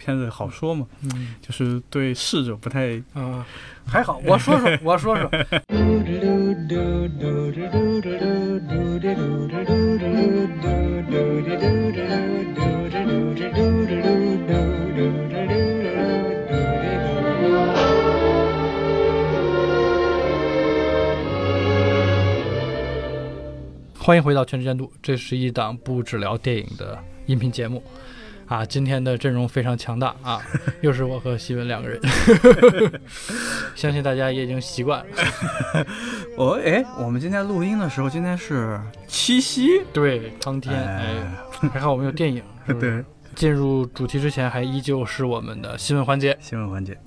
片子好说嘛，嗯就是对逝者不太啊，还好，我说说，我说说，欢迎回到全知监督，这是一档不只聊电影的音频节目。啊，今天的阵容非常强大啊，又是我和西文两个人，相信大家也已经习惯了。哦，哎，我们今天录音的时候，今天是七夕，对，当天，哎，还好我们有电影，是不是？对，进入主题之前，还依旧是我们的新闻环节。新闻环节，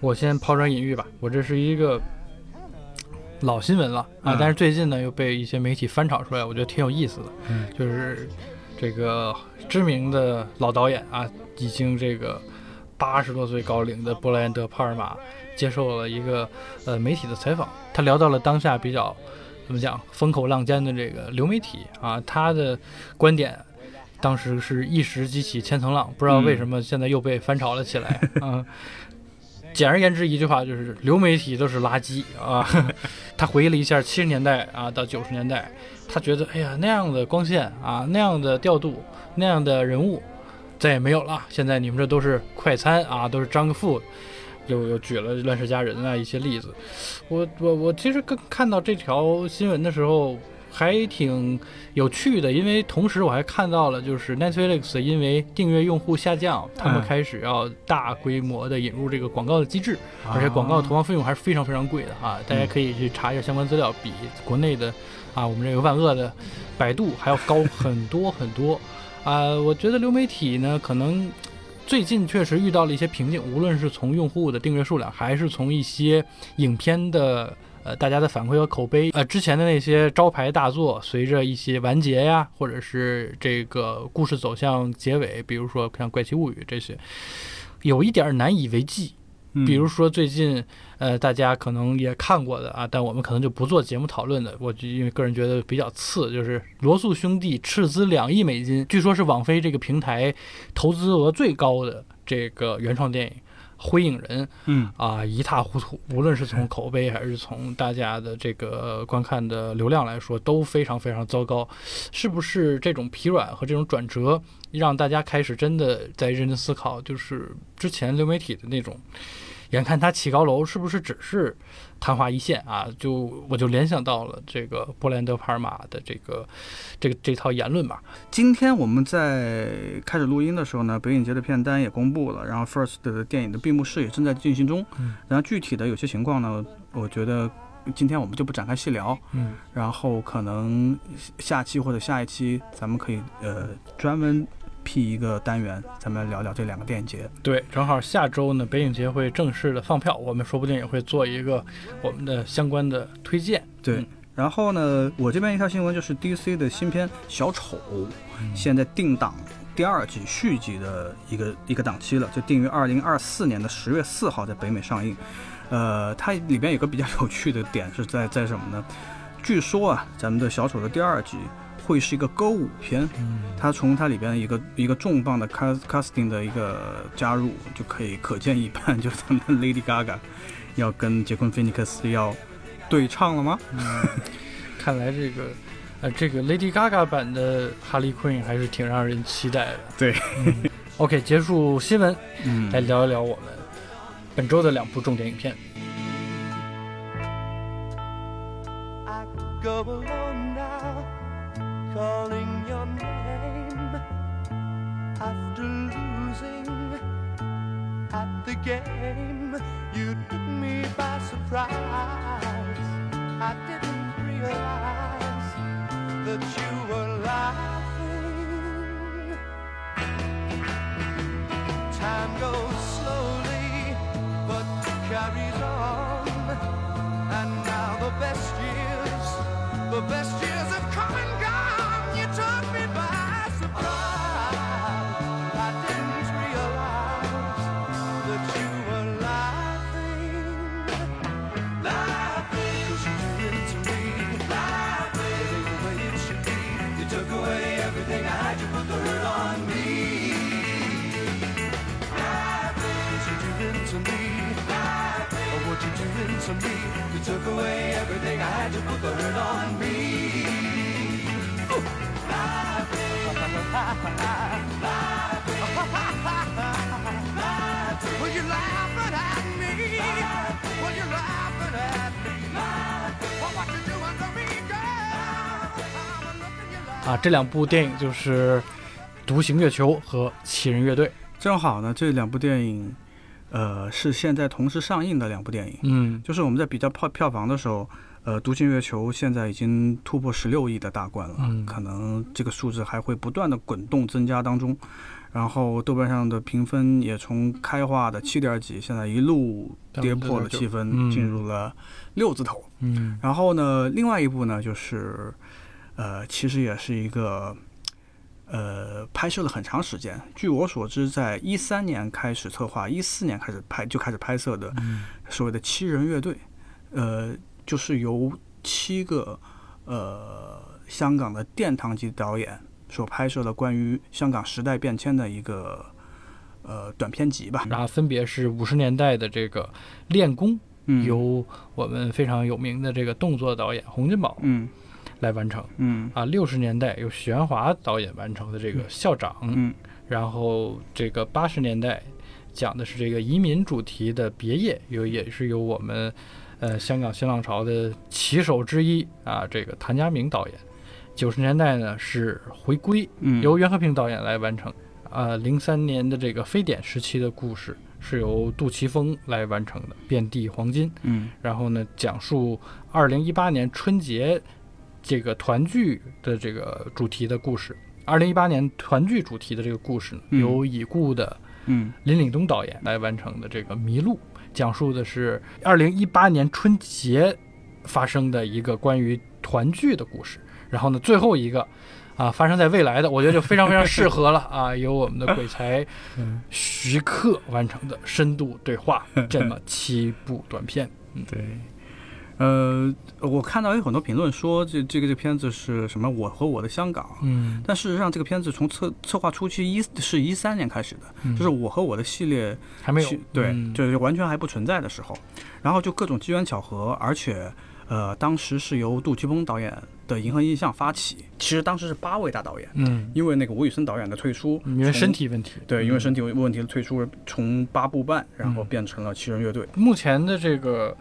我先抛砖引玉吧，我这是一个老新闻了啊，嗯但是最近呢又被一些媒体翻炒出来，我觉得挺有意思的，嗯就是这个知名的老导演啊，已经这个八十多岁高龄的布莱恩德·帕尔玛接受了一个呃媒体的采访，他聊到了当下比较怎么讲风口浪尖的这个流媒体啊，他的观点。当时是一石激起千层浪，不知道为什么现在又被翻炒了起来啊、简而言之，一句话就是流媒体都是垃圾啊！他回忆了一下七十年代啊到九十年代，他觉得哎呀那样的光线啊，那样的调度，那样的人物再也没有了。现在你们这都是快餐啊，都是张个富。又又举了《乱世佳人》啊一些例子。我我我其实刚看到这条新闻的时候。还挺有趣的，因为同时我还看到了，就是 Netflix 因为订阅用户下降，他们嗯开始要大规模的引入这个广告的机制，而且广告投放费用还是非常非常贵的啊！大家可以去查一下相关资料，比国内的啊我们这个万恶的百度还要高很多很多啊！我觉得流媒体呢，可能最近确实遇到了一些瓶颈，无论是从用户的订阅数量，还是从一些影片的。呃，大家的反馈和口碑，呃，之前的那些招牌大作，随着一些完结呀，或者是这个故事走向结尾，比如说像《怪奇物语》这些，有一点难以为继。嗯比如说最近，呃，大家可能也看过的啊，但我们可能就不做节目讨论的。我就因为个人觉得比较次，就是罗素兄弟斥资两亿美金，据说是网飞这个平台投资额最高的这个原创电影《灰影人》。嗯啊，一塌糊涂。无论是从口碑还是从大家的这个观看的流量来说，都非常非常糟糕。是不是这种疲软和这种转折，让大家开始真的在认真思考，就是之前流媒体的那种，眼看他起高楼，是不是只是昙花一现啊？就我就联想到了这个布兰德·帕尔玛的这个这个这套言论吧。今天我们在开始录音的时候呢，北影节的片单也公布了，然后 First 的电影的闭幕式也正在进行中。嗯然后具体的有些情况呢，我觉得今天我们就不展开细聊，嗯然后可能下期或者下一期咱们可以呃专门辟一个单元，咱们来聊聊这两个电影节。对，正好下周呢，北影节会正式的放票，我们说不定也会做一个我们的相关的推荐。对。嗯然后呢，我这边一条新闻就是 DC 的新片《小丑》现在定档第二季续集的一个一个档期了，就定于二零二四年的十月四号在北美上映。呃，它里边有个比较有趣的点是在在什么呢？据说啊，咱们的小丑的第二集会是一个歌舞片，嗯它从它里边一个一个重磅的 cast casting 的一个加入，就可以可见一斑，就是他们 Lady Gaga 要跟杰昆菲尼克斯要对唱了吗？嗯，看来这个呃，这个 Lady Gaga 版的哈利 Queen 还是挺让人期待的。对嗯 OK，结束新闻，嗯来聊一聊我们本周的两部重点影片。I go alone now, calling your name after losing at the game. You took me by surprise. I didn't realize that you were laughing. Time goes slowly, but carries on. And now the best years, the best years have come and gone. 这两部电影就是《独行月球》和《奇人乐队》。正好呢，这两部电影，呃，是现在同时上映的两部电影。嗯就是我们在比较票票房的时候，呃，《独行月球》现在已经突破十六亿的大关了，嗯可能这个数字还会不断的滚动增加当中。然后豆瓣上的评分也从开化的七点几，现在一路跌破了七分，嗯进入了六字头。嗯然后呢，另外一部呢，就是，呃，其实也是一个，呃，拍摄了很长时间。据我所知，在一三年开始策划，一四年开始拍就开始拍摄的嗯所谓的七人乐队，呃，就是由七个呃香港的殿堂级导演所拍摄的关于香港时代变迁的一个呃短片集吧。然后分别是五十年代的这个练功，嗯，由我们非常有名的这个动作导演洪金宝嗯来完成。嗯啊，六十年代由许鞍华导演完成的这个校长，嗯然后这个八十年代讲的是这个移民主题的别业，由也是由我们呃香港新浪潮的旗手之一啊，这个谭家明导演。九十年代呢是回归，嗯，由袁和平导演来完成。呃，零三年的这个非典时期的故事是由杜琪峰来完成的，《遍地黄金》。嗯然后呢，讲述二零一八年春节这个团聚的这个主题的故事。二零一八年团聚主题的这个故事呢，嗯由已故的嗯林岭东导演来完成的这个《迷路》，讲述的是二零一八年春节发生的一个关于团聚的故事。然后呢，最后一个啊，发生在未来的，我觉得就非常非常适合了 啊，由我们的鬼才徐克完成的深度对话 这么七部短片。嗯对，呃，我看到有很多评论说这这个这个片子是什么我和我的香港，嗯，但事实上这个片子从策策划初期一是一三年开始的，嗯。就是我和我的系列还没有。对，嗯。就是完全还不存在的时候，然后就各种机缘巧合，而且呃，当时是由杜琪峰导演的银河印象发起，其实当时是八位大导演，嗯，因为那个吴宇森导演的退出，因为身体问题，对，因为身体。体问题的退出，从八部半，然后嗯。变成了七人乐队。目前的这个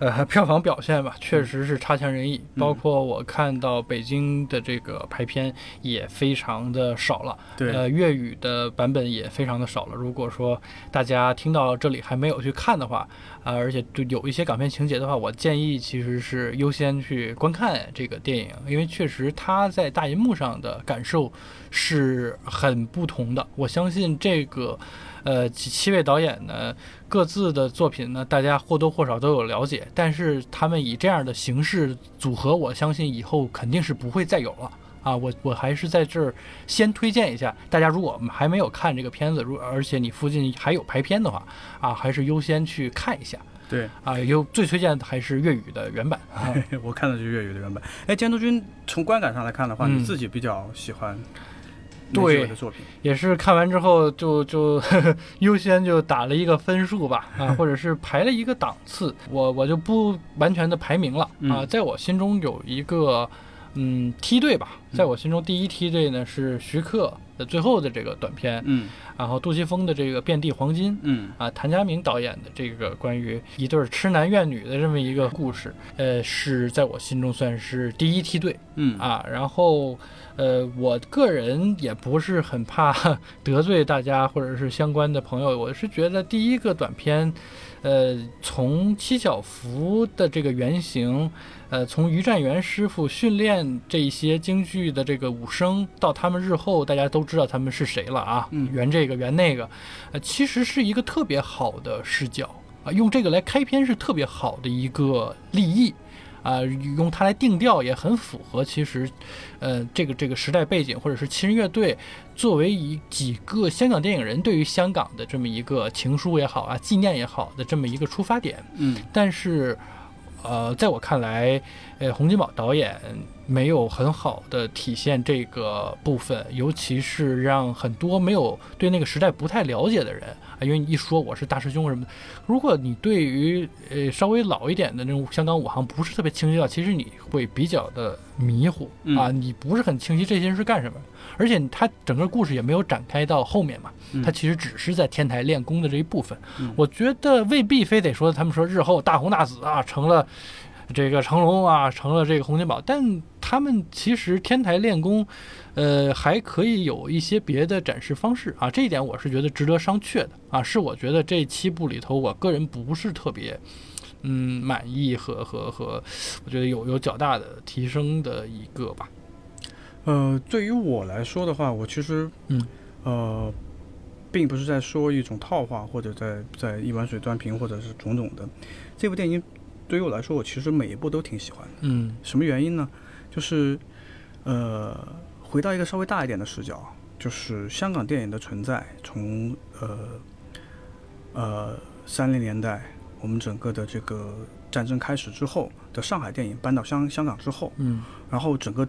呃票房表现吧，确实是差强人意。嗯包括我看到北京的这个排片也非常的少了，对，呃，粤语的版本也非常的少了。如果说大家听到这里还没有去看的话，啊、而且对有一些港片情节的话，我建议其实是优先去观看这个电影，因为确实它在大银幕上的感受是很不同的。我相信这个。呃，七七位导演呢，各自的作品呢，大家或多或少都有了解，但是他们以这样的形式组合，我相信以后肯定是不会再有了。啊，我我还是在这儿先推荐一下，大家如果还没有看这个片子，如而且你附近还有排片的话，啊，还是优先去看一下。对，啊，有最推荐的还是粤语的原版 啊。我看的是粤语的原版。哎，监督君从观感上来看的话，嗯你自己比较喜欢哪对的作品？也是看完之后就就 优先就打了一个分数吧，啊，或者是排了一个档次，我我就不完全的排名了啊，嗯在我心中有一个嗯梯队吧，在我心中第一梯队呢是徐克的最后的这个短片，嗯然后杜琪峰的这个《遍地黄金》。嗯啊，谭家明导演的这个关于一对儿痴男怨女的这么一个故事，呃，是在我心中算是第一梯队。嗯啊，然后呃，我个人也不是很怕 得罪大家或者是相关的朋友，我是觉得第一个短片，呃，从七小福的这个原型，呃，从于占元师傅训练这一些京剧的这个武生，到他们日后大家都知道他们是谁了啊，嗯圆这个圆那个，呃，其实是一个特别好的视角啊，用这个来开篇是特别好的一个立意。啊、用它来定调也很符合，其实，呃，这个这个时代背景，或者是七人乐队作为一几个香港电影人对于香港的这么一个情书也好啊，纪念也好的这么一个出发点。嗯但是，呃，在我看来，呃，洪金宝导演没有很好的体现这个部分，尤其是让很多没有对那个时代不太了解的人啊，因为你一说我是大师兄什么的，如果你对于呃稍微老一点的那种香港武行不是特别清晰的话，其实你会比较的迷糊嗯啊，你不是很清晰这些人是干什么，而且他整个故事也没有展开到后面嘛，嗯。他其实只是在天台练功的这一部分，嗯。我觉得未必非得说他们说日后大红大紫啊成了。这个成龙啊，成了这个洪金宝，但他们其实天台练功，呃，还可以有一些别的展示方式啊，这一点我是觉得值得商榷的啊，是我觉得这七部里头，我个人不是特别，嗯，满意和和和，我觉得有有较大的提升的一个吧，呃，对于我来说的话，我其实，嗯，呃，并不是在说一种套话，或者在在一碗水端平，或者是种种的。这部电影对于我来说，我其实每一部都挺喜欢的。嗯什么原因呢？就是，呃，回到一个稍微大一点的视角，就是香港电影的存在，从呃呃三零年代我们整个的这个战争开始之后的上海电影搬到香香港之后，嗯然后整个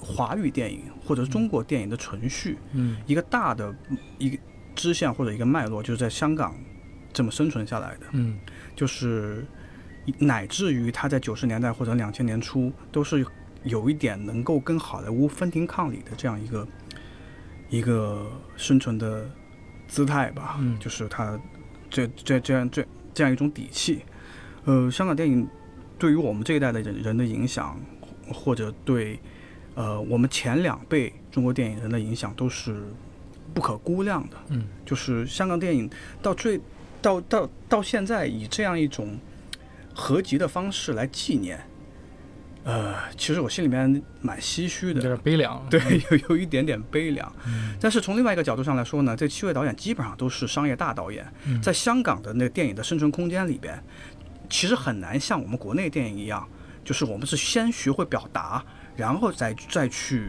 华语电影或者中国电影的存续，嗯一个大的一个支线或者一个脉络，就是在香港这么生存下来的。嗯就是乃至于他在九十年代或者两千年初，都是有一点能够跟好莱坞分庭抗礼的这样一个一个生存的姿态吧。嗯就是他这这这样这这样一种底气。呃，香港电影对于我们这一代的人人的影响，或者对呃我们前两辈中国电影人的影响，都是不可估量的。嗯就是香港电影到最到到到现在以这样一种合集的方式来纪念，呃，其实我心里面蛮唏嘘的有，点悲凉，对，有有一点点悲凉。嗯但是从另外一个角度上来说呢，这七位导演基本上都是商业大导演，嗯在香港的那个电影的生存空间里边，其实很难像我们国内电影一样，就是我们是先学会表达，然后再再去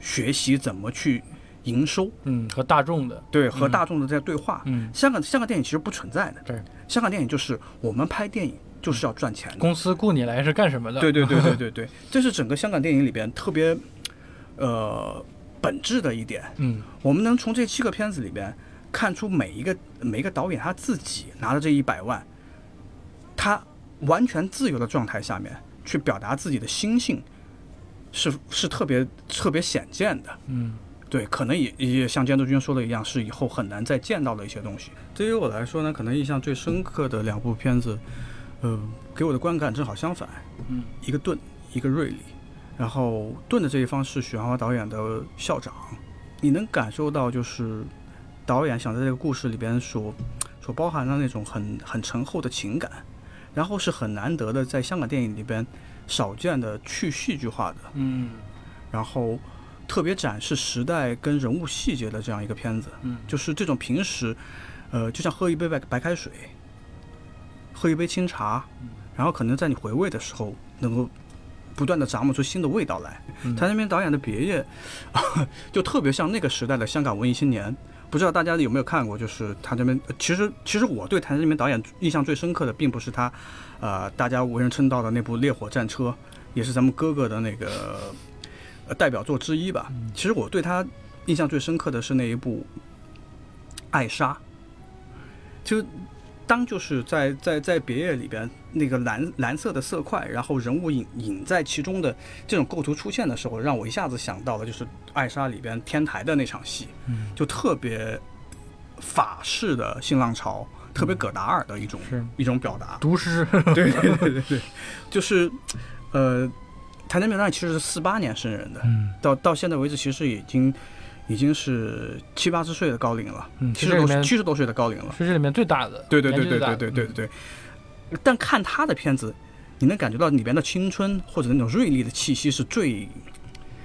学习怎么去营收，嗯和大众的，对，和嗯大众的在对话。嗯。香港香港电影其实不存在的，对，香港电影就是我们拍电影就是要赚钱的，公司雇你来是干什么的？对对对对对对，这是整个香港电影里边特别呃本质的一点。嗯。我们能从这七个片子里边看出每一个每一个导演他自己拿着这一百万，他完全自由的状态下面去表达自己的心性，是是特别特别显见的。嗯对，可能也也像监督君说的一样，是以后很难再见到的一些东西。对于我来说呢，可能印象最深刻的两部片子，呃，给我的观感正好相反，嗯一个盾，一个锐利。然后盾的这一方是许鞍华导演的校长，你能感受到就是导演想在这个故事里边所所包含的那种很很沉厚的情感，然后是很难得的在香港电影里边少见的去戏剧化的，嗯然后特别展示时代跟人物细节的这样一个片子。嗯就是这种平时，呃，就像喝一杯白白开水，喝一杯清茶，然后可能在你回味的时候，能够不断的咂摸出新的味道来。嗯谭建斌导演的《别业》就特别像那个时代的香港文艺青年。不知道大家有没有看过？就是他这边，呃其实其实我对谭那边导演印象最深刻的，并不是他，呃，大家为人称道的那部《烈火战车》，也是咱们哥哥的那个呃代表作之一吧。其实我对他印象最深刻的是那一部《艾莎》，就当就是在在在别业里边那个蓝蓝色的色块，然后人物隐隐在其中的这种构图出现的时候，让我一下子想到了就是《艾莎》里边天台的那场戏，嗯。就特别法式的新浪潮，特别葛达尔的一种是。一种表达。读诗，对对对对。对，就是呃，谭健明导演其实是四八年生人的，嗯。到到现在为止，其实已经已经是七八十岁的高龄了，嗯，七十多七十多岁的高龄了。是这里面最大的，对对对对对对对对对。但看他的片子，你能感觉到里边的青春或者那种锐利的气息是最，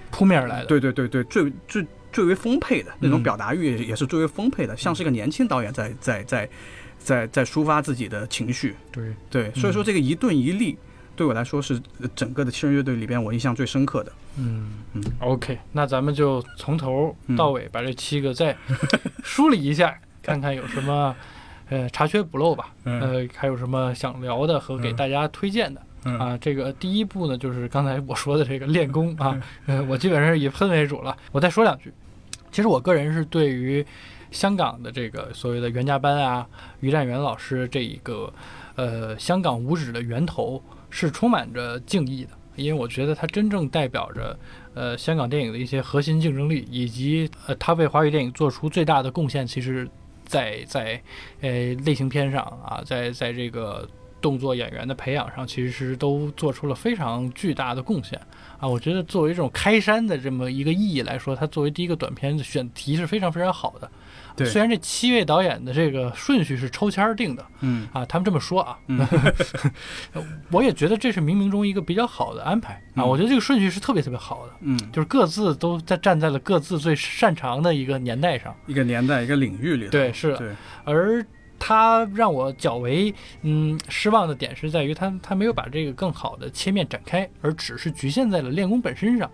扑面而来的，对对对对，最最最为丰沛的那种嗯。表达欲也是最为丰沛的，像是一个年轻导演在在在在在抒发自己的情绪。对，对，所以说这个一顿一立，对我来说是呃整个的七人乐队里边我印象最深刻的。嗯嗯 OK，那咱们就从头嗯到尾把这七个再 梳理一下，看看有什么呃查缺补漏吧，嗯呃还有什么想聊的和给嗯大家推荐的。嗯啊。这个第一步呢，就是刚才我说的这个练功啊，呃，我基本上是以喷为主了。我再说两句，其实我个人是对于香港的这个所谓的袁家班啊、于占元老师这一个呃香港五指的源头是充满着敬意的，因为我觉得它真正代表着呃香港电影的一些核心竞争力，以及呃他为华语电影做出最大的贡献，其实在在呃类型片上啊，在在这个。动作演员的培养上，其实都做出了非常巨大的贡献啊！我觉得作为这种开山的这么一个意义来说，它作为第一个短片的选题是非常非常好的。对虽然这七位导演的这个顺序是抽签儿定的嗯啊，他们这么说啊，嗯 我也觉得这是冥冥中一个比较好的安排啊。嗯我觉得这个顺序是特别特别好的，嗯，就是各自都在站在了各自最擅长的一个年代上。一个年代一个领域里头，对是的对，而他让我较为嗯失望的点是在于他他没有把这个更好的切面展开，而只是局限在了练功本身上。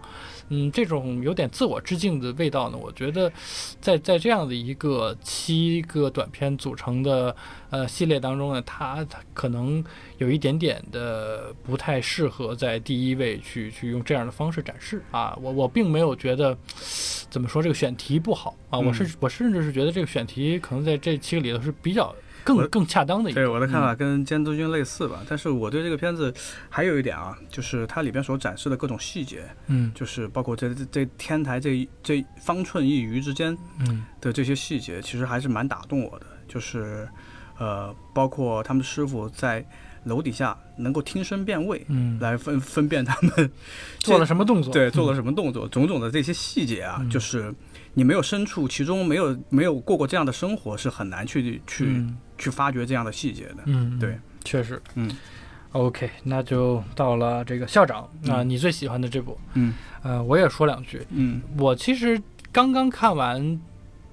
嗯，这种有点自我致敬的味道呢，我觉得在在这样的一个七个短片组成的呃系列当中呢，它它可能有一点点的不太适合在第一位去去用这样的方式展示啊。我我并没有觉得怎么说这个选题不好啊，我是我甚至是觉得这个选题可能在这七个里头是比较更更恰当的一个。对我的看法跟监督君类似吧，但是我对这个片子还有一点啊，就是它里边所展示的各种细节，嗯就是包括这这这天台这这方寸一隅之间嗯的这些细节，其实还是蛮打动我的。就是呃，包括他们师傅在楼底下能够听声辨位，嗯，来分分辨他们 做了什么动作？对做了什么动作，种种的这些细节啊，嗯就是你没有身处其中，没有没有过过这样的生活，是很难去去、嗯去发掘这样的细节的。嗯，对，确实。嗯 OK，那就到了这个校长啊，嗯你最喜欢的这部，嗯呃，我也说两句。嗯我其实刚刚看完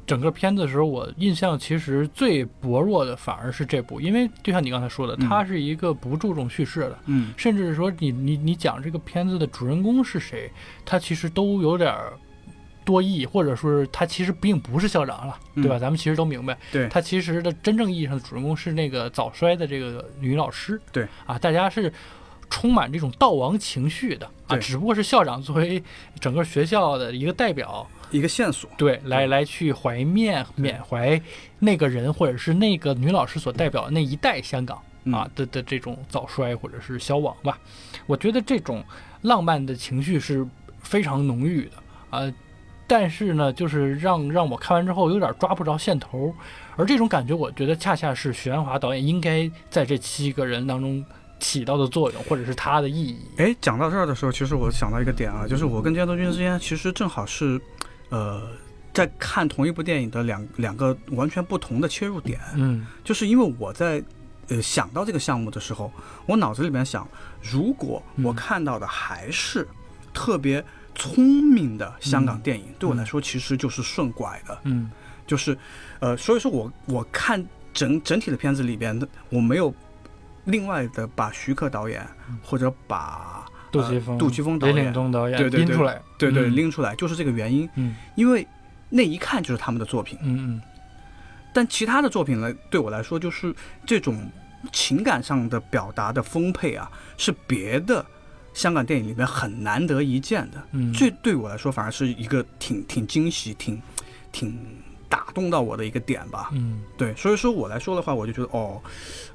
整个片子的时候，我印象其实最薄弱的反而是这部，因为就像你刚才说的，嗯它是一个不注重叙事的，嗯甚至是说你你你讲这个片子的主人公是谁，他其实都有点儿多义，或者说是他其实并不是校长了，嗯对吧？咱们其实都明白，对他其实的真正意义上的主人公是那个早衰的这个女老师，对啊，大家是。充满这种悼亡情绪的啊，只不过是校长作为整个学校的一个代表，一个线索。对，来来去怀念缅怀那个人，或者是那个女老师所代表的那一代香港嗯啊的的这种早衰或者是消亡吧。我觉得这种浪漫的情绪是非常浓郁的啊，但是呢，就是让让我看完之后有点抓不着线头，而这种感觉，我觉得恰恰是许鞍华导演应该在这七个人当中起到的作用，或者是他的意义。哎，讲到这儿的时候，其实我想到一个点啊，就是我跟监督君之间其实正好是，呃，在看同一部电影的两两个完全不同的切入点。嗯就是因为我在呃想到这个项目的时候，我脑子里面想，如果我嗯看到的还是特别聪明的香港电影，对我来说其实就是顺拐的，嗯。就是呃，所以说我我看整整体的片子里边的，我没有另外的把徐克导演或者把杜琪峰、呃杜琪峰导演东导演对对对拎出来，对对嗯。拎出来，就是这个原因，嗯。因为那一看就是他们的作品。嗯。但其他的作品呢，对我来说就是这种情感上的表达的丰沛啊，是别的香港电影里面很难得一见的。嗯，这对我来说反而是一个挺挺惊喜、挺挺打动到我的一个点吧。嗯对，所以说我来说的话，我就觉得哦，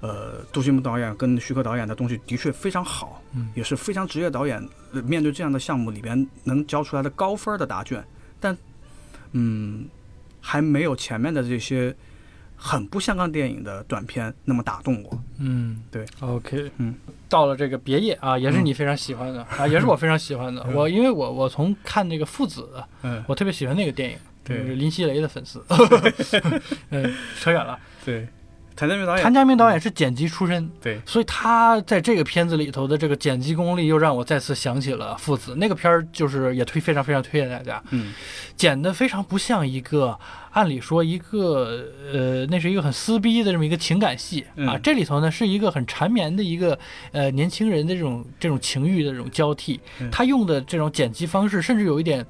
呃，杜琪峰导演跟徐克导演的东西的确非常好，嗯也是非常职业导演呃面对这样的项目里边能交出来的高分的答卷，但嗯，还没有前面的这些很不香港电影的短片那么打动我。嗯，对，OK，嗯，到了这个别业啊，也是嗯你非常喜欢的、啊，也是我非常喜欢的。嗯我因为我我从看那个父子，嗯，我特别喜欢那个电影，对林熙蕾的粉丝。嗯，扯远了。对，谭家明导演，谭家明导演是剪辑出身，对，所以他在这个片子里头的这个剪辑功力，又让我再次想起了父子那个片儿，就是也推非常非常推荐大家。嗯剪得非常不像一个，按理说一个呃，那是一个很撕逼的这么一个情感戏、啊嗯。这里头呢是一个很缠绵的一个呃年轻人的这种这种情欲的这种交替嗯。他用的这种剪辑方式，甚至有一点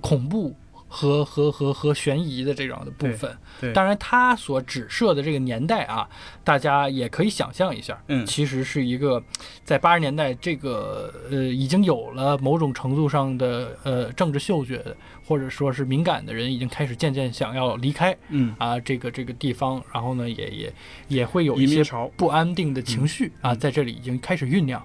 恐怖和和和和悬疑的这种的部分。对，当然，他所指涉的这个年代啊，大家也可以想象一下，嗯其实是一个在八十年代这个呃已经有了某种程度上的呃政治嗅觉，或者说是敏感的人，已经开始渐渐想要离开嗯，啊这个这个地方，然后呢，也也也会有一些不安定的情绪啊，在这里已经开始酝酿。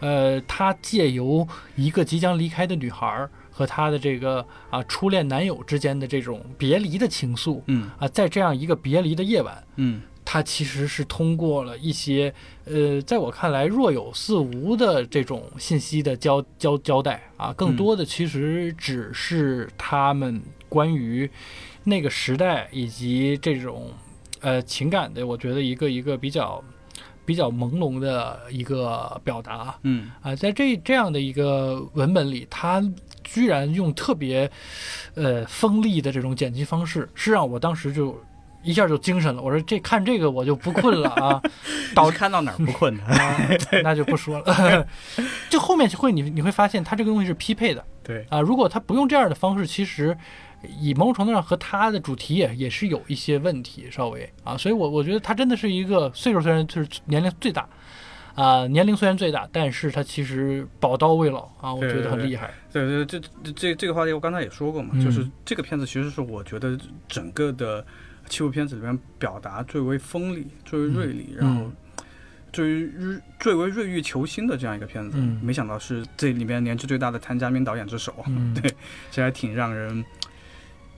呃，他借由一个即将离开的女孩儿和她的这个啊初恋男友之间的这种别离的情愫嗯啊，在这样一个别离的夜晚，嗯。她其实是通过了一些呃，在我看来若有似无的这种信息的交交交代啊，更多的其实只是他们关于那个时代以及这种呃情感的，我觉得一个一个比较比较朦胧的一个表达嗯。啊，在这这样的一个文本里，他居然用特别呃锋利的这种剪辑方式，是让我当时就。一下就精神了，我说这看这个我就不困了啊，导你是看到哪儿不困的？啊，那就不说了。就后面会你你会发现，它这个东西是匹配的对，啊。如果它不用这样的方式，其实以某种程度上和他的主题也也是有一些问题，稍微啊。所以我我觉得他真的是一个岁数虽然就是年龄最大啊，年龄虽然最大，但是他其实宝刀未老啊，我觉得很厉害。对对，这这这这个话题我刚才也说过嘛，嗯就是这个片子其实是我觉得整个的七部片子里面表达最为锋利、最为锐利，然后嗯最为锐最为锐欲求新的这样一个片子。嗯没想到是这里面年纪最大的谭家明导演之手，嗯 对，这还挺让人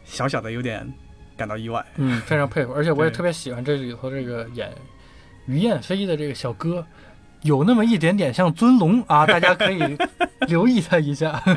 小小的有点感到意外。嗯，非常 佩服，而且我也特别喜欢这里头这个演于燕飞的这个小哥，有那么一点点像尊龙啊，大家可以留意他一下。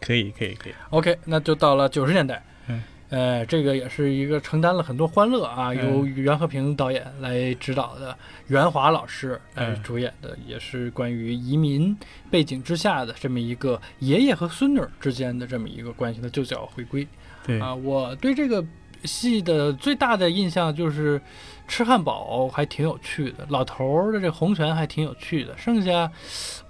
可以，可以，可以。OK，那就到了九十年代，嗯，呃，这个也是一个承担了很多欢乐啊，嗯由袁和平导演来指导的，袁华老师来嗯主演的，也是关于移民背景之下的这么一个爷爷和孙女儿之间的这么一个关系的旧角回归。对啊，我对这个戏的最大的印象就是吃汉堡还挺有趣的，老头儿的这红拳还挺有趣的。剩下，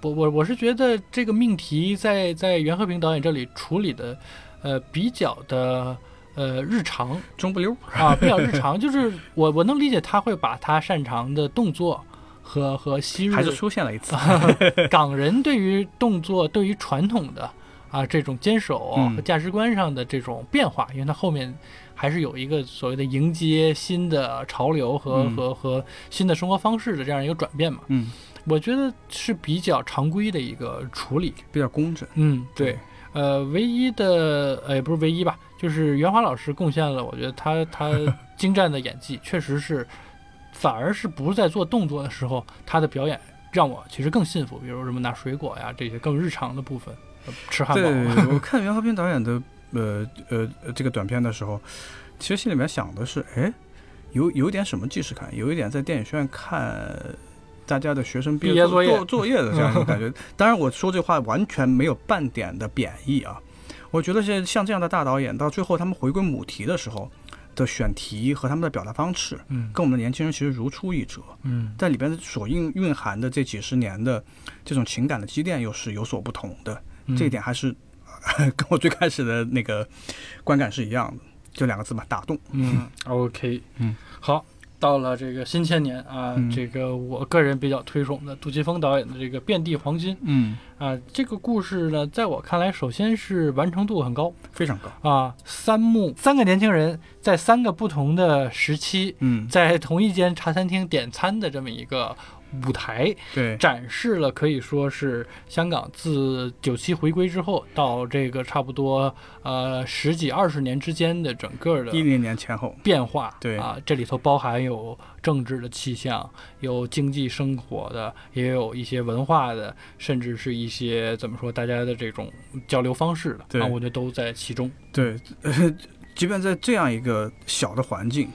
我我我是觉得这个命题在在袁和平导演这里处理的，呃，比较的呃日常中不溜。啊，比较日常。就是我我能理解他会把他擅长的动作和和昔日还是出现了一次。港人对于动作、对于传统的啊这种坚守嗯和价值观上的这种变化，因为他后面还是有一个所谓的迎接新的潮流和、嗯和和新的生活方式的这样一个转变嘛。嗯，我觉得是比较常规的一个处理。比较工整。嗯，对。呃，唯一的呃也不是唯一吧，就是袁华老师贡献了，我觉得他他精湛的演技，确实是，反而是不是在做动作的时候，他的表演让我其实更信服，比如什么拿水果呀这些更日常的部分，呃吃汉堡。对，我看袁和平导演的呃呃呃这个短片的时候，其实心里面想的是，哎，有有点什么既视感，有一点在电影学院看大家的学生毕业作业作作业的这样一种感觉。当然，我说这话完全没有半点的贬义啊。我觉得像像这样的大导演，到最后他们回归母题的时候的选题和他们的表达方式，嗯跟我们的年轻人其实如出一辙。嗯在里边所蕴蕴含的这几十年的这种情感的积淀，又是有所不同的。嗯这一点还是跟我最开始的那个观感是一样的，就两个字嘛，打动。嗯，OK，嗯，好。到了这个新千年啊，嗯这个我个人比较推崇的杜琪峰导演的这个《遍地黄金》嗯，啊，这个故事呢，在我看来，首先是完成度很高，非常高。啊，三幕三个年轻人在三个不同的时期，嗯，在同一间茶餐厅点餐的这么一个舞台，对，展示了可以说是香港自九七回归之后到这个差不多呃十几二十年之间的整个的一零年前后。变化。对啊，这里头包含有政治的气象，有经济生活的，也有一些文化的，甚至是一些怎么说大家的这种交流方式的对啊，我觉得都在其中。对，呃，即便在这样一个小的环境，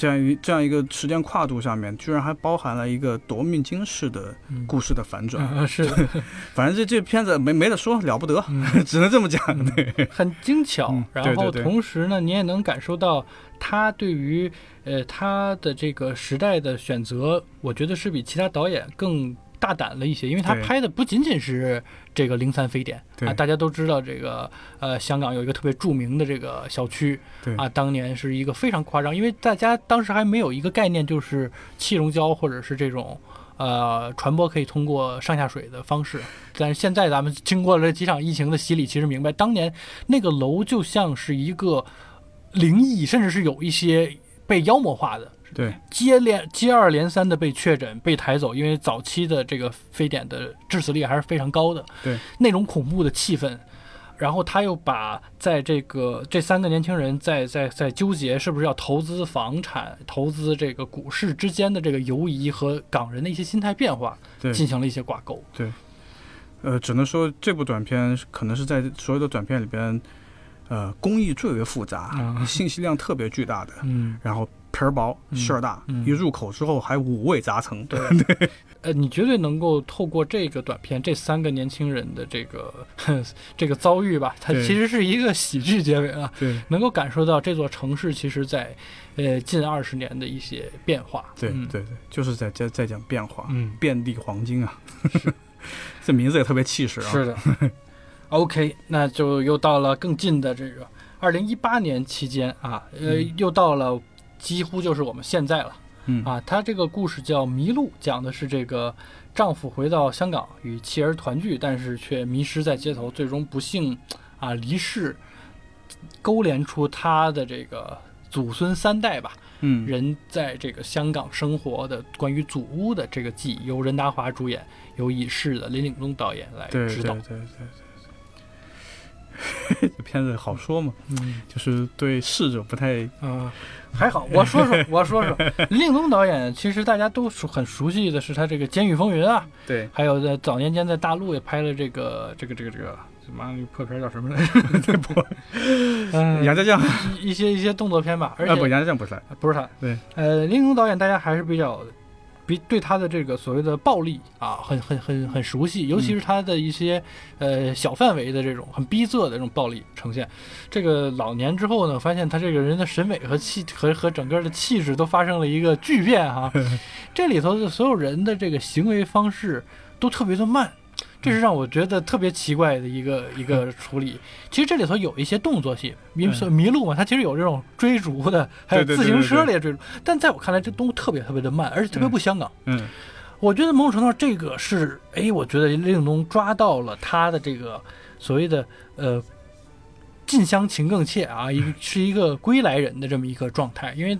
这样一这样一个时间跨度上面，居然还包含了一个夺命金式的嗯。故事的反转。嗯，是。的，反正这这片子没没得说，了不得，嗯。只能这么讲。对，很精巧嗯，然后同时呢，你也能感受到他对于呃他的这个时代的选择，我觉得是比其他导演更大胆了一些，因为他拍的不仅仅是这个零三非典啊，大家都知道这个呃，香港有一个特别著名的这个小区啊，当年是一个非常夸张，因为大家当时还没有一个概念，就是气溶胶或者是这种。呃，传播可以通过上下水的方式，但是现在咱们经过了这几场疫情的洗礼，其实明白，当年那个楼就像是一个灵异，甚至是有一些被妖魔化的，对。接连接二连三的被确诊、被抬走，因为早期的这个非典的致死率还是非常高的。对，那种恐怖的气氛，然后他又把在这个这三个年轻人在在在纠结是不是要投资房产、投资这个股市之间的这个犹疑和港人的一些心态变化对，进行了一些挂钩。对。呃，只能说这部短片可能是在所有的短片里边，呃，工艺最为复杂，啊。信息量特别巨大的，嗯，然后皮儿薄嗯馅儿大，嗯。一入口之后还五味杂陈。对，呃，你绝对能够透过这个短片，这三个年轻人的这个 这个遭遇吧，它其实是一个喜剧结尾啊，对。能够感受到这座城市其实在呃近二十年的一些变化。对嗯。对对，就是在在在讲变化，嗯，遍地黄金啊，这名字也特别气势啊。是的。OK，那就又到了更近的这个二零一八年期间啊，呃，嗯。又到了几乎就是我们现在了。嗯啊，他这个故事叫《迷路》，讲的是这个丈夫回到香港与妻儿团聚，但是却迷失在街头，最终不幸啊离世，勾连出他的这个祖孙三代吧，嗯，人在这个香港生活的关于祖屋的这个记忆，由任达华主演，由已逝的林岭东导演来指导。对对对对对，这片子好说嘛，嗯。就是对逝者不太啊、还好，我说说，我说说，林岭东导演，其实大家都熟很熟悉的是他这个《监狱风云》啊，对还有在早年间在大陆也拍了这个这个这个这个什么那破片叫什么来着？嗯，杨家将一一些一些动作片吧，而且、啊不，杨家将不是，不是他，对，呃，林东导演大家还是比较比对他的这个所谓的暴力啊，很很很很熟悉，尤其是他的一些、呃小范围的这种很逼仄的这种暴力呈现。这个老年之后呢，发现他这个人的审美和气和和整个的气质都发生了一个巨变哈、这里头的所有人的这个行为方式都特别的慢。这是让我觉得特别奇怪的一个一个处理。其实这里头有一些动作戏，因为嗯迷路嘛，它其实有这种追逐的，还有自行车里的追逐。但在我看来，这都特别特别的慢，而且特别不香港。嗯我觉得某种程度上，这个是，哎，我觉得林岭东抓到了他的这个所谓的呃近乡情更怯啊，一个是一个归来人的这么一个状态，因为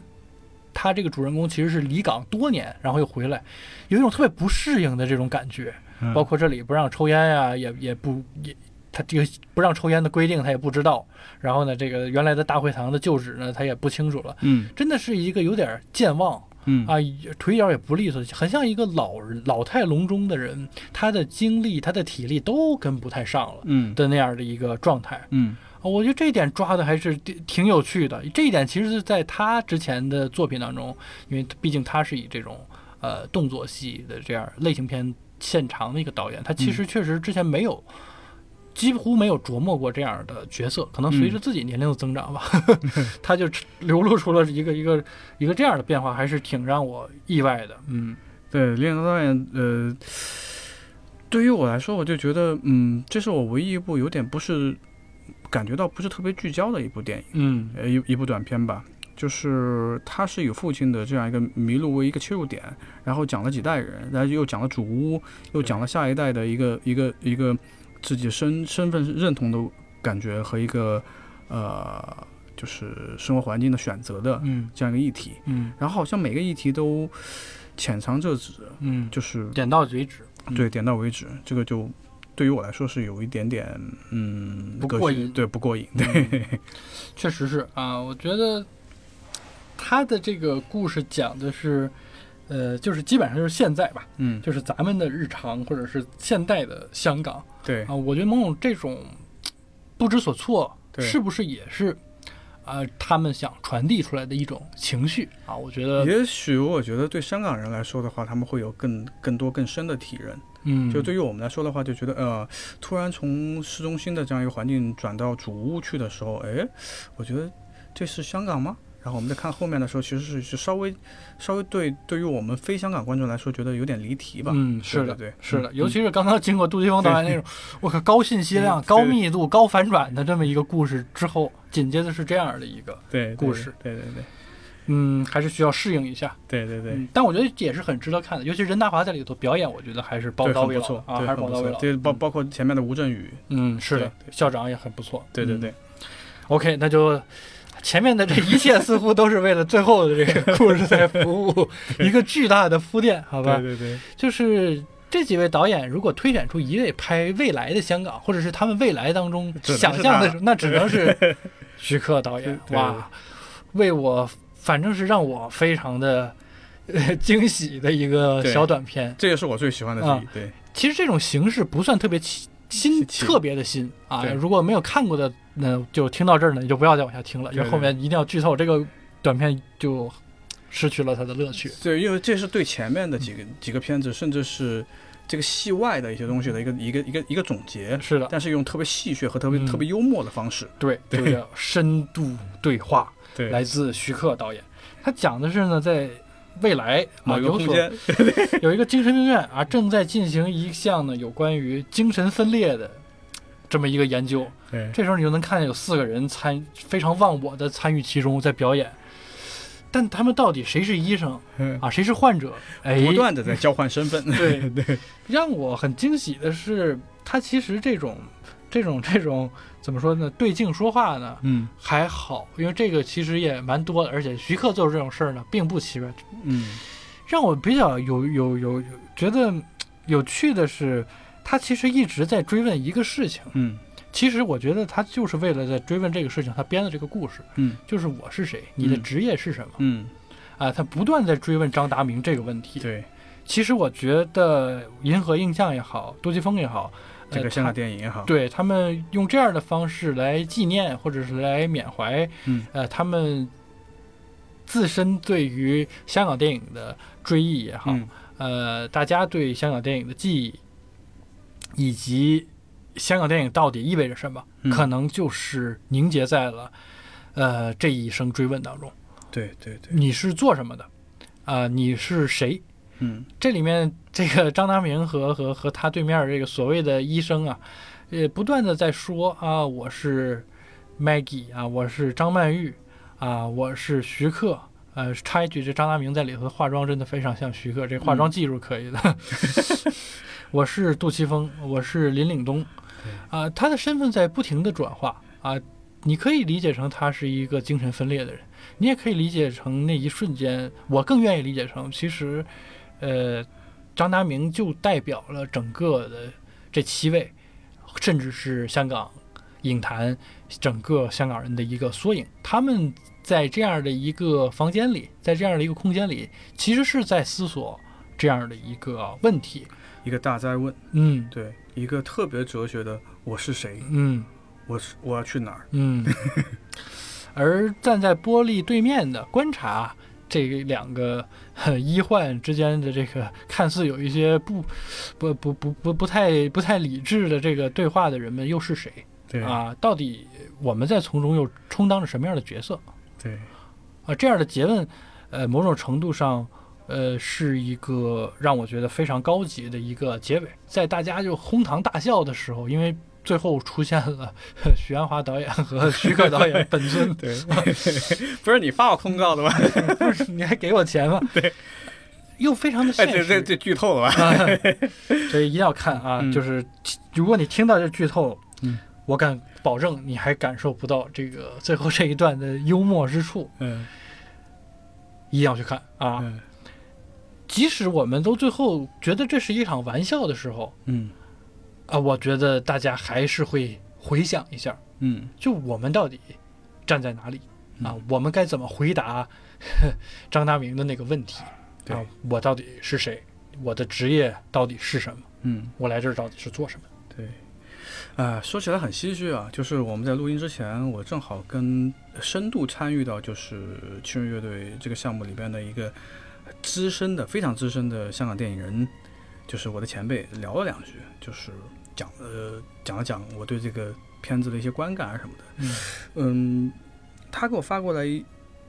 他这个主人公其实是离港多年，然后又回来，有一种特别不适应的这种感觉。嗯包括这里不让抽烟呀、也也不也。他这个不让抽烟的规定，他也不知道。然后呢，这个原来的大会堂的旧址呢，他也不清楚了。嗯真的是一个有点健忘，嗯啊，腿脚也不利索，很像一个老人老态龙钟的人，他的精力、他的体力都跟不太上了嗯的那样的一个状态。嗯啊我觉得这一点抓的还是挺挺有趣的。这一点其实是在他之前的作品当中，因为毕竟他是以这种呃动作戏的这样类型片现场的一个导演，他其实确实之前没有。几乎没有琢磨过这样的角色，可能随着自己年龄的增长吧，他就流露出了一个一个一个这样的变化，还是挺让我意外的。嗯对，另一个导演，呃，对于我来说，我就觉得，嗯，这是我唯一一部有点不是感觉到不是特别聚焦的一部电影，嗯呃，一一部短片吧。就是他是以父亲的这样一个迷路为一个切入点，然后讲了几代人，然后又讲了主屋，又讲了下一代的一个一个一个自己身身份认同的感觉和一个呃，就是生活环境的选择的嗯。这样一个议题。嗯。然后好像每个议题都浅尝辄止，嗯，就是点到为止。嗯。对点到为止，这个就对于我来说是有一点点嗯不过瘾。对不过瘾，对，确实是。啊，我觉得他的这个故事讲的是，呃，就是基本上就是现在吧，嗯就是咱们的日常或者是现代的香港对啊。我觉得某种这种不知所措，对是不是也是啊他们想传递出来的一种情绪啊？我觉得，也许我觉得对香港人来说的话，他们会有更更多更深的体认。嗯，就对于我们来说的话，就觉得呃，突然从市中心的这样一个环境转到主屋去的时候，哎，我觉得这是香港吗？然后我们再看后面的时候，其实是是稍微稍微对对于我们非香港观众来说，觉得有点离题吧。嗯，是的，对对是的，嗯尤其是刚刚经过杜琪峰导演那种，我靠，高信息量、嗯高密度、高反转的这么一个故事之后，紧接着是这样的一个，对对故事，对对对。嗯，还是需要适应一下。对对对。嗯，但我觉得也是很值得看的，尤其任达华在里头表演，我觉得还是宝对，刀未老很不错，啊，还是宝刀未老。很不错对，包嗯。包括前面的吴镇宇，嗯，是的对，校长也很不错。嗯对对对，OK，那就前面的这一切似乎都是为了最后的这个故事在服务，一个巨大的铺垫，好吧？对对对，就是这几位导演，如果推选出一位拍未来的香港，或者是他们未来当中想象的，那只能是徐克导演。哇，为我反正是让我非常的。呃，惊喜的一个小短片，这也是我最喜欢的之啊一。对其实这种形式不算特别新新，特别的新啊。如果没有看过的，那就听到这儿呢，你就不要再往下听了，因为后面一定要剧透，这个短片就失去了它的乐趣。对，因为这是对前面的几个几个片子，甚至是这个戏外的一些东西的一个一个一个一个总结，是的，但是用特别戏谑和特别嗯特别幽默的方式。对，对就叫深度对话，对来自徐克导演。他讲的是呢，在未来啊某一个有所空间，有一个精神病院啊，正在进行一项呢有关于精神分裂的这么一个研究。对这时候你就能看见有四个人参非常忘我的参与其中，在表演。但他们到底谁是医生嗯啊，谁是患者？哎，不断的在交换身份。对 对让我很惊喜的是，他其实这种这种这种怎么说呢？对镜说话呢嗯还好，因为这个其实也蛮多的，而且徐克做出这种事儿呢并不奇怪。嗯让我比较有有有有觉得有趣的是，他其实一直在追问一个事情。嗯。其实我觉得他就是为了在追问这个事情，他编的这个故事，嗯。就是我是谁，你的嗯职业是什么。嗯，啊？他不断在追问张达明这个问题。对，其实我觉得银河映像也好，杜琪峰也好，呃这个香港电影也好，对他们用这样的方式来纪念或者是来缅怀，嗯。呃，他们自身对于香港电影的追忆也好，嗯。呃，大家对香港电影的记忆，以及香港电影到底意味着什么，嗯可能就是凝结在了呃这一声追问当中。对对对，你是做什么的？啊、你是谁？嗯这里面这个张达明和和和他对面这个所谓的医生啊，呃，不断的在说啊，我是 Maggie 啊，我是张曼玉啊，我是徐克。呃，插一句，这张达明在里头的化妆真的非常像徐克，这化妆技术可以的。我是杜琪峰，我是林岭东，啊、他的身份在不停的转化啊、你可以理解成他是一个精神分裂的人，你也可以理解成那一瞬间，我更愿意理解成，其实，呃，张达明就代表了整个的这七位，甚至是香港影坛整个香港人的一个缩影。他们在这样的一个房间里，在这样的一个空间里，其实是在思索这样的一个问题。一个大灾问，嗯。对，一个特别哲学的我是谁，嗯。我是我要去哪儿，嗯。而站在玻璃对面的观察这两个呃医患之间的这个看似有一些不不不不不不太不太理智的这个对话的人们又是谁？对。啊？到底我们在从中又充当着什么样的角色对啊？这样的诘问，呃，某种程度上。呃，是一个让我觉得非常高级的一个结尾，在大家就哄堂大笑的时候，因为最后出现了 许鞍华导演和 徐克导演本尊，对，不是你发我通告的吗？不是你还给我钱吗？对，又非常的哎，现实，这这这剧透了吧？啊，所以一定要看啊！嗯就是如果你听到这剧透，嗯，我敢保证你还感受不到这个最后这一段的幽默之处，嗯一定要去看啊！嗯即使我们都最后觉得这是一场玩笑的时候嗯啊，我觉得大家还是会回想一下，嗯就我们到底站在哪里啊嗯？我们该怎么回答 张大明的那个问题对啊？我到底是谁？我的职业到底是什么？嗯，我来这儿到底是做什么？对。啊、说起来很唏嘘啊，就是我们在录音之前，我正好跟深度参与到就是七人乐队这个项目里边的一个资深的、非常资深的香港电影人，就是我的前辈聊了两句，就是讲呃讲了讲我对这个片子的一些观感啊什么的。嗯嗯，他给我发过来一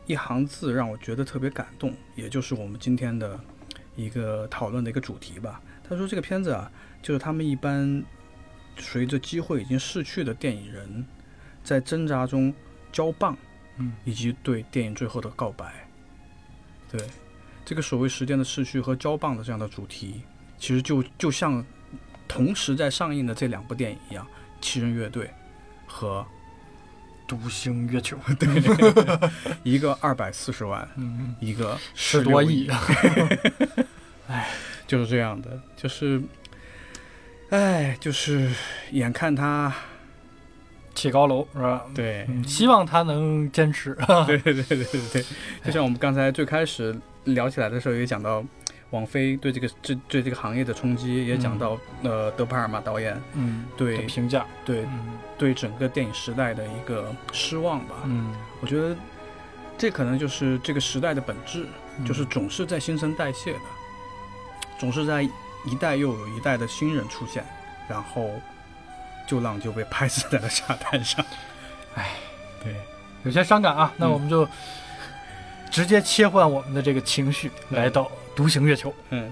一行字让我觉得特别感动，也就是我们今天的一个讨论的一个主题吧。他说这个片子啊，就是他们一般随着机会已经逝去的电影人，在挣扎中交棒，嗯，以及对电影最后的告白。对，这个所谓时间的逝去和交棒的这样的主题，其实就就像同时在上映的这两部电影一样，《七人乐队》和独行月球，对一个二百四十万，嗯，一个十多亿哎，就是这样的，就是，哎，就是眼看他，起高楼是吧？对，嗯，希望他能坚持。对对对对对对，就像我们刚才最开始聊起来的时候，也讲到王菲对这个这对这个行业的冲击，也讲到、呃德帕尔玛导演嗯，对评价，对嗯对整个电影时代的一个失望吧。嗯，我觉得这可能就是这个时代的本质，嗯就是总是在新陈代谢的，总是在一代又有一代的新人出现，然后旧浪就被拍死在了沙滩上。唉，对，有些伤感啊。那嗯我们就直接切换我们的这个情绪，嗯来到独行月球。嗯。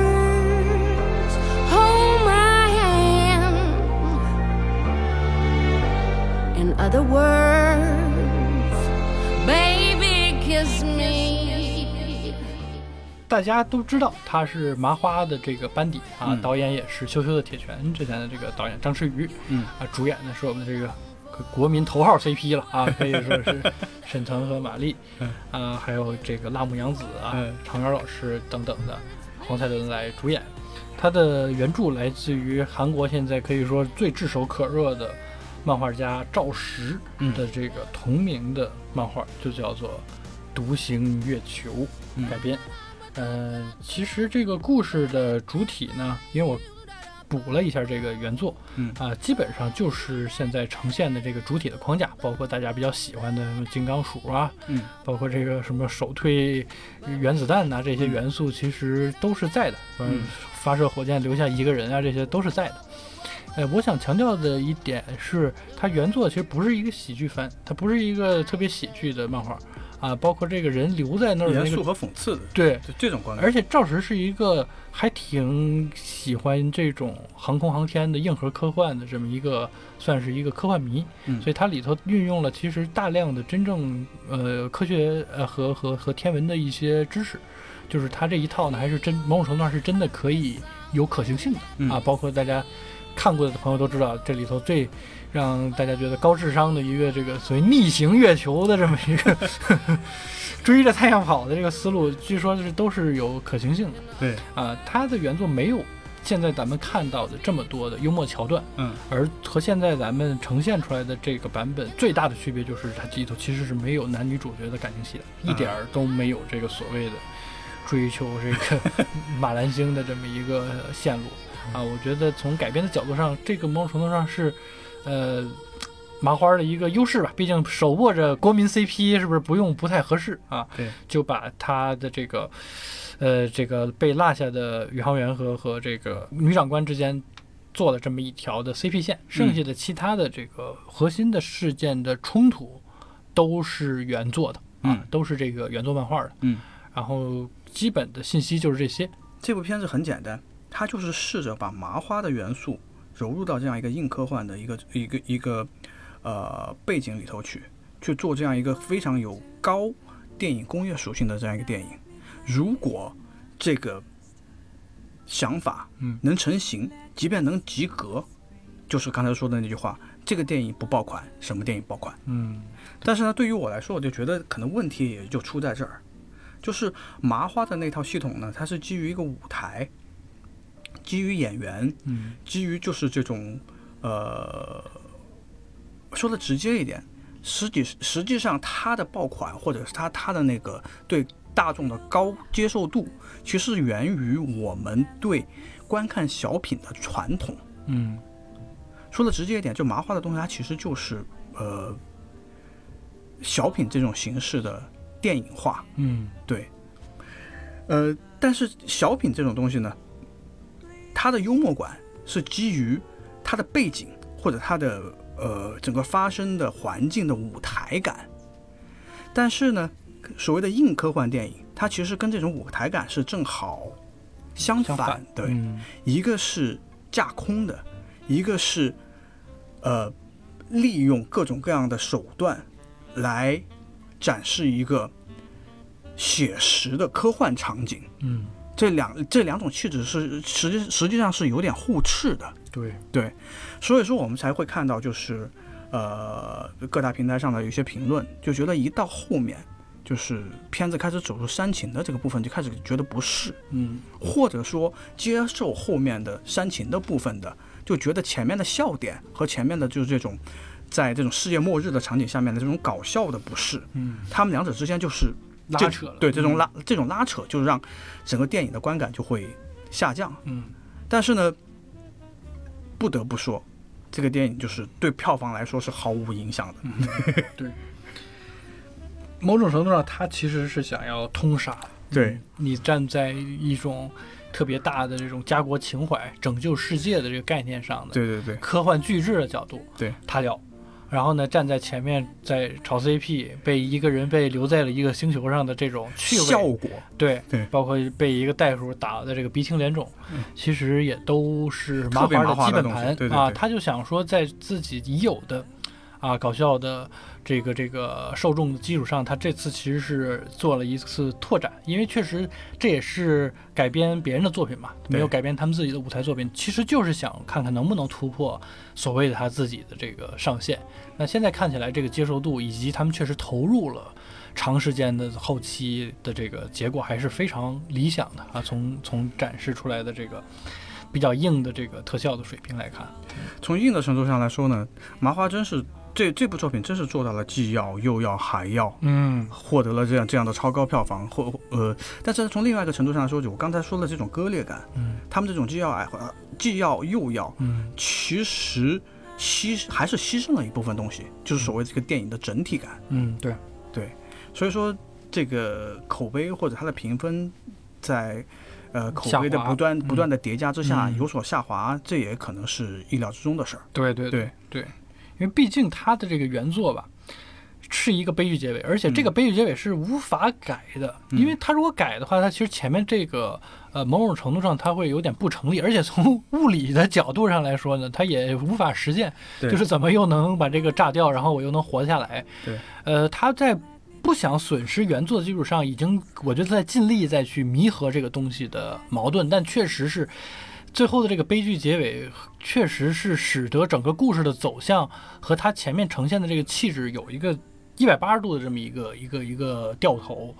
In other words, baby, kiss me. 大家都知道他是麻花的这个班底啊，嗯。导演也是《羞羞的铁拳》之前的这个导演张弛宇，嗯。啊，主演的是我们的这个国民头号 CP 了啊，可以说是沈腾和马丽，嗯。啊，还有这个辣目洋子啊嗯，常远老师等等的黄才伦来主演。他的原著来自于韩国现在可以说最炙手可热的漫画家赵石嗯的这个同名的漫画，就叫做《独行月球》嗯改编。嗯、其实这个故事的主体呢，因为我补了一下这个原作，嗯啊、基本上就是现在呈现的这个主体的框架，包括大家比较喜欢的什么金刚鼠啊，嗯包括这个什么手推原子弹呐、这些嗯元素其实都是在的。嗯发射火箭留下一个人啊，这些都是在的。呃，我想强调的一点是，它原作其实不是一个喜剧番，它不是一个特别喜剧的漫画啊，包括这个人留在那儿的严肃，和讽刺的，对，就这种观点。而且赵石是一个还挺喜欢这种航空航天的硬核科幻的这么一个，算是一个科幻迷，嗯所以它里头运用了其实大量的真正呃科学呃和和和天文的一些知识，就是它这一套呢还是真某种程度上是真的可以有可行性的、嗯啊，包括大家看过的朋友都知道，这里头最让大家觉得高智商的一个这个所谓逆行月球的这么一个 追着太阳跑的这个思路，据说是都是有可行性的。对，啊，它的原作没有现在咱们看到的这么多的幽默桥段，嗯。而和现在咱们呈现出来的这个版本最大的区别就是它里头其实是没有男女主角的感情戏的，一点儿都没有这个所谓的追求这个 马兰星的这么一个线路啊。我觉得从改编的角度上，这个某种程度上是，呃。麻花的一个优势吧，毕竟手握着国民 CP，是不是不用不太合适啊？对，就把他的这个，呃，这个被落下的宇航员和和这个女长官之间做了这么一条的 CP 线，剩下的其他的这个核心的事件的冲突都是原作的啊，嗯都是这个原作漫画的，嗯，然后基本的信息就是这些，这部片子很简单，它就是试着把麻花的元素融入到这样一个硬科幻的一个一个一个呃背景里头去，去做这样一个非常有高电影工业属性的这样一个电影。如果这个想法嗯能成型，即便能及格，就是刚才说的那句话，这个电影不爆款，什么电影爆款？嗯但是呢，对于我来说，我就觉得可能问题也就出在这儿，就是麻花的那套系统呢，它是基于一个舞台，基于演员，嗯基于就是这种呃，说的直接一点，实际实际上它的爆款或者是它它的那个对大众的高接受度，其实源于我们对观看小品的传统。嗯说的直接一点，就麻花的东西，它其实就是呃小品这种形式的电影化。嗯对，呃，但是小品这种东西呢，它的幽默感是基于它的背景或者它的呃整个发生的环境的舞台感，但是呢，所谓的硬科幻电影，它其实跟这种舞台感是正好相反相反对，一个是架空的，一个是呃利用各种各样的手段来展示一个写实的科幻场景。嗯。这两这两种气质是实际实际上是有点互斥的，对。对，所以说我们才会看到就是呃各大平台上的有一些评论，就觉得一到后面就是片子开始走入煽情的这个部分，就开始觉得不适。嗯。或者说接受后面的煽情的部分的，就觉得前面的笑点和前面的就是这种，在这种世界末日的场景下面的这种搞笑的不适，嗯。他们两者之间就是这拉扯了，对这种拉这种拉扯，就是让整个电影的观感就会下降。嗯但是呢，不得不说，这个电影就是对票房来说是毫无影响的。嗯某种程度上，他其实是想要通杀。对你站在一种特别大的这种家国情怀、拯救世界的这个概念上的对对对科幻巨制的角度，对他要。然后呢，站在前面在炒 CP，被一个人被留在了一个星球上的这种趣味，效果对对包括被一个袋鼠打的这个鼻青脸肿，其实也都是麻花的基本盘啊。他就想说，在自己已有的啊搞笑的这个这个受众的基础上，他这次其实是做了一次拓展，因为确实这也是改编别人的作品嘛，没有改编他们自己的舞台作品，其实就是想看看能不能突破所谓的他自己的这个上限。那现在看起来，这个接受度以及他们确实投入了长时间的后期的这个结果还是非常理想的啊。从从展示出来的这个比较硬的这个特效的水平来看，从硬的程度上来说呢，麻花真是这这部作品真是做到了既要又要还要，嗯获得了这样这样的超高票房，或呃，但是从另外一个程度上来说，就我刚才说的这种割裂感，嗯他们这种既要爱呃既要又要，嗯其实牺还是牺牲了一部分东西，就是所谓这个电影的整体感。嗯，对对，所以说这个口碑或者它的评分在。呃，口碑的不断嗯不断的叠加之下嗯有所下滑，这也可能是意料之中的事儿。对对对对，因为毕竟他的这个原作吧。是一个悲剧结尾，而且这个悲剧结尾是无法改的，嗯因为他如果改的话，他其实前面这个呃某种程度上他会有点不成立，而且从物理的角度上来说呢，他也无法实现，就是怎么又能把这个炸掉，然后我又能活下来。对，呃，他在不想损失原作的基础上，已经我觉得在尽力再去弥合这个东西的矛盾，但确实是最后的这个悲剧结尾，确实是使得整个故事的走向和他前面呈现的这个气质有一个一百八十度的这么一个一个一个掉头。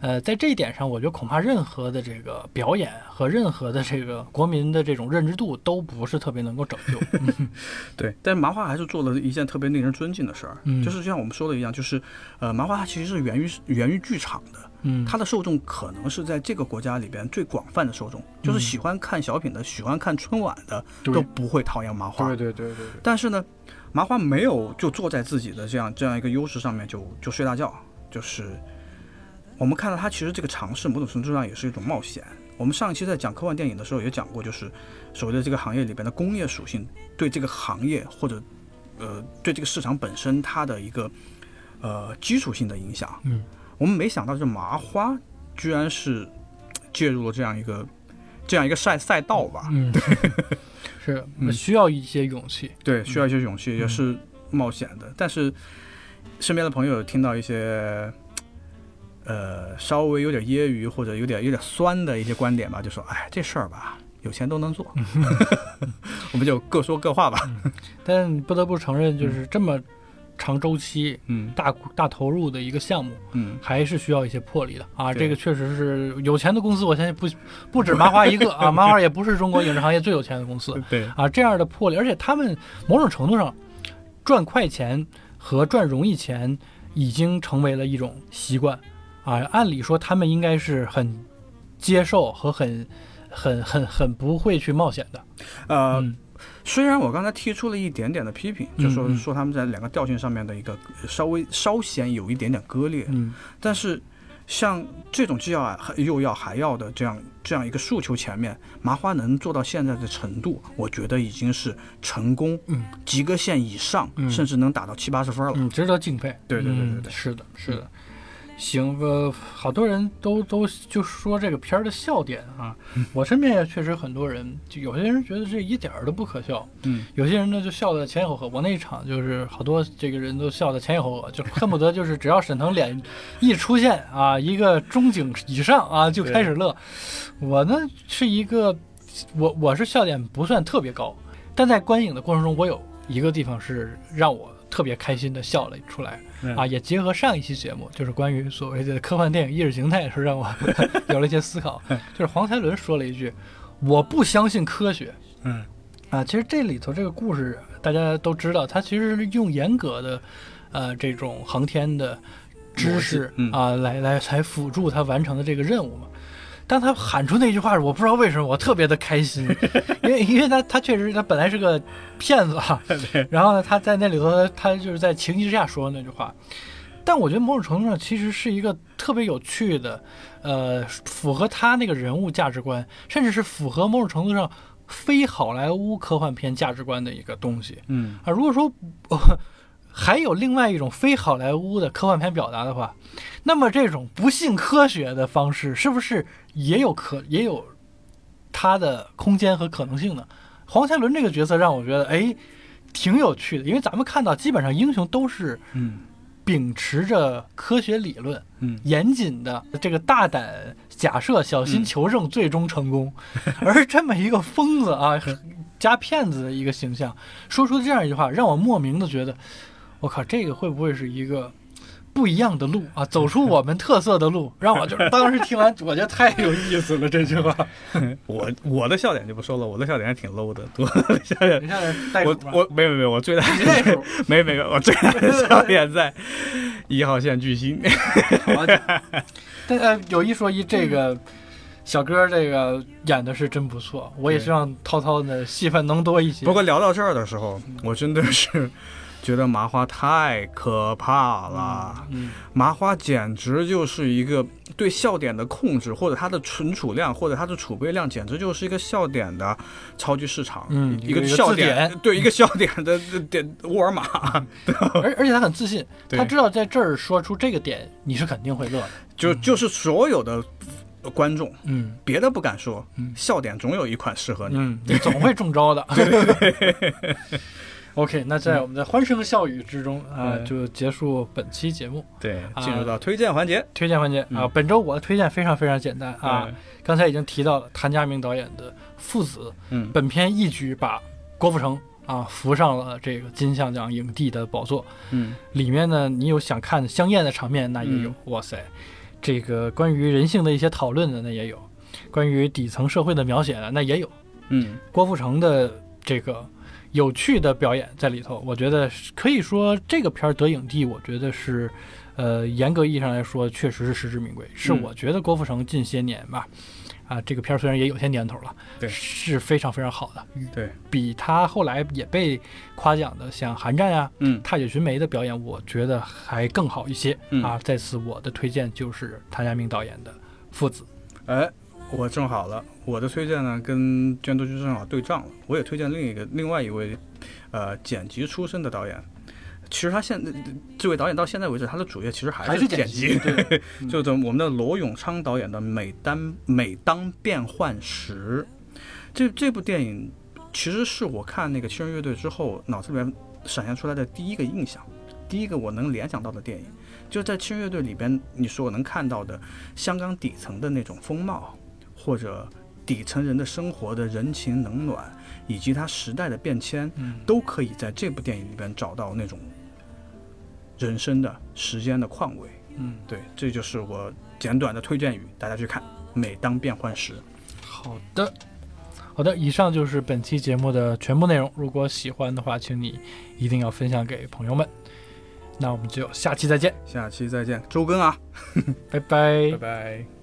呃，在这一点上，我觉得恐怕任何的这个表演和任何的这个国民的这种认知度都不是特别能够拯救。对，但是麻花还是做了一件特别令人尊敬的事儿，嗯就是就像我们说的一样，就是呃，麻花它其实是源于源于剧场的，嗯，它的受众可能是在这个国家里边最广泛的受众，就是喜欢看小品的、喜欢看春晚的都不会讨厌麻花。对对对对对，但是呢，麻花没有就坐在自己的这样这样一个优势上面就就睡大觉，就是我们看到它其实这个尝试某种程度上也是一种冒险。我们上一期在讲科幻电影的时候也讲过，就是所谓的这个行业里边的工业属性对这个行业或者呃对这个市场本身它的一个呃基础性的影响。嗯，我们没想到这麻花居然是介入了这样一个这样一个赛赛道吧？嗯，对是嗯需要一些勇气。对，需要一些勇气，也是冒险的。但是身边的朋友听到一些，呃，稍微有点揶揄或者有点有点酸的一些观点吧，就说，哎，这事儿吧，有钱都能做，我们就各说各话吧。但不得不承认，就是这么长周期、嗯。大大投入的一个项目，嗯，还是需要一些魄力的。啊。这个确实是有钱的公司，我相信不不止麻花一个 啊，麻花也不是中国影视行业最有钱的公司。对，啊。这样的魄力，而且他们某种程度上赚快钱和赚容易钱已经成为了一种习惯啊。按理说，他们应该是很接受和很很很很不会去冒险的。呃，嗯虽然我刚才提出了一点点的批评，就说说他们在两个调性上面的一个稍微稍显有一点点割裂，嗯但是像这种既要又要还要的这样这样一个诉求前面，麻花能做到现在的程度，我觉得已经是成功嗯及格线以上，嗯甚至能达到七八十分了。嗯，值得敬佩。对对对对嗯对是的，是的。行，呃，好多人都都就说这个片儿的笑点啊，我身边也确实很多人，就有些人觉得这一点儿都不可笑，嗯，有些人呢就笑得前仰后合。我那一场就是好多这个人都笑得前仰后合，就恨不得就是只要沈腾脸一出现啊，一个中景以上啊就开始乐。我呢是一个，我我是笑点不算特别高，但在观影的过程中，我有一个地方是让我特别开心的笑了出来。嗯啊，也结合上一期节目，就是关于所谓的科幻电影意识形态，是让我 有了一些思考。就是黄才伦说了一句：“我不相信科学。”嗯啊，其实这里头这个故事大家都知道，它其实是用严格的，呃，这种航天的知识嗯啊，来来来辅助他完成的这个任务嘛。当他喊出那句话时，我不知道为什么我特别的开心，因为因为他他确实他本来是个骗子啊，然后呢他在那里头他就是在情急之下说的那句话，但我觉得某种程度上其实是一个特别有趣的，呃，符合他那个人物价值观，甚至是符合某种程度上非好莱坞科幻片价值观的一个东西。嗯。啊。如果说、呃还有另外一种非好莱坞的科幻片表达的话，那么这种不信科学的方式是不是也有可也有它的空间和可能性呢？黄才伦这个角色让我觉得哎挺有趣的，因为咱们看到基本上英雄都是嗯秉持着科学理论，嗯严谨的这个大胆假设，小心嗯求证，最终成功。而这么一个疯子啊，加骗子的一个形象，说出这样一句话，让我莫名的觉得，我靠，这个会不会是一个不一样的路啊？走出我们特色的路，让我就是当时听完，我觉得太有意思了。这句话，我我的笑点就不说了，我的笑点还挺 low 的，我的笑点我，我没有没有，我最大没没没，我最大的笑点在一号线巨星。但呃，有一说一，这个小哥这个演的是真不错，我也对希望涛涛的戏份能多一些。不过聊到这儿的时候，我真的是觉得麻花太可怕了。嗯，麻花简直就是一个对笑点的控制，或者它的存储量，或者它的储备量，简直就是一个笑点的超级市场。嗯一个笑点，典 对一个笑点的的点沃尔玛。而而且他很自信，他知道在这儿说出这个点，你是肯定会乐的。就就是所有的观众，嗯别的不敢说，嗯笑点总有一款适合你。嗯，你总会中招的。OK，那在我们的欢声笑语之中啊，嗯。就结束本期节目。对，啊进入到推荐环节。推荐环节啊。嗯。本周我的推荐非常非常简单啊嗯，刚才已经提到了谭家明导演的《父子》，嗯。本片一举把郭富城啊扶上了这个金像奖影帝的宝座。嗯。里面呢，你有想看香艳的场面，那也有，嗯。哇塞，这个关于人性的一些讨论的那也有，关于底层社会的描写的那也有，嗯。郭富城的这个有趣的表演在里头，我觉得可以说这个片儿得影帝，我觉得是，呃，严格意义上来说，确实是实至名归，是嗯我觉得郭富城近些年吧。啊，这个片儿虽然也有些年头了，对是非常非常好的，对，比他后来也被夸奖的像《寒战》呀、嗯踏雪寻梅的表演，我觉得还更好一些、嗯啊。在此，我的推荐就是谭家明导演的《父子》。哎，我正好了，我的推荐呢跟卷都君正好对账了。我也推荐另一个另外一位，呃，剪辑出身的导演。其实他现在这位导演到现在为止，他的主业其实还还是剪剪辑对 就等我们的罗永昌导演的《每当每当变幻时》，这这部电影其实是我看那个七人乐队之后脑子里面闪现出来的第一个印象，第一个我能联想到的电影，就在七人乐队里边，你所能看到的香港底层的那种风貌，或者底层人的生活的人情冷暖，以及它时代的变迁，嗯都可以在这部电影里边找到那种人生的时间的况味。嗯，对，这就是我简短的推荐语，大家去看。每当变换时，好的，好的，以上就是本期节目的全部内容。如果喜欢的话，请你一定要分享给朋友们。那我们就下期再见，下期再见，周更啊。拜 拜拜拜。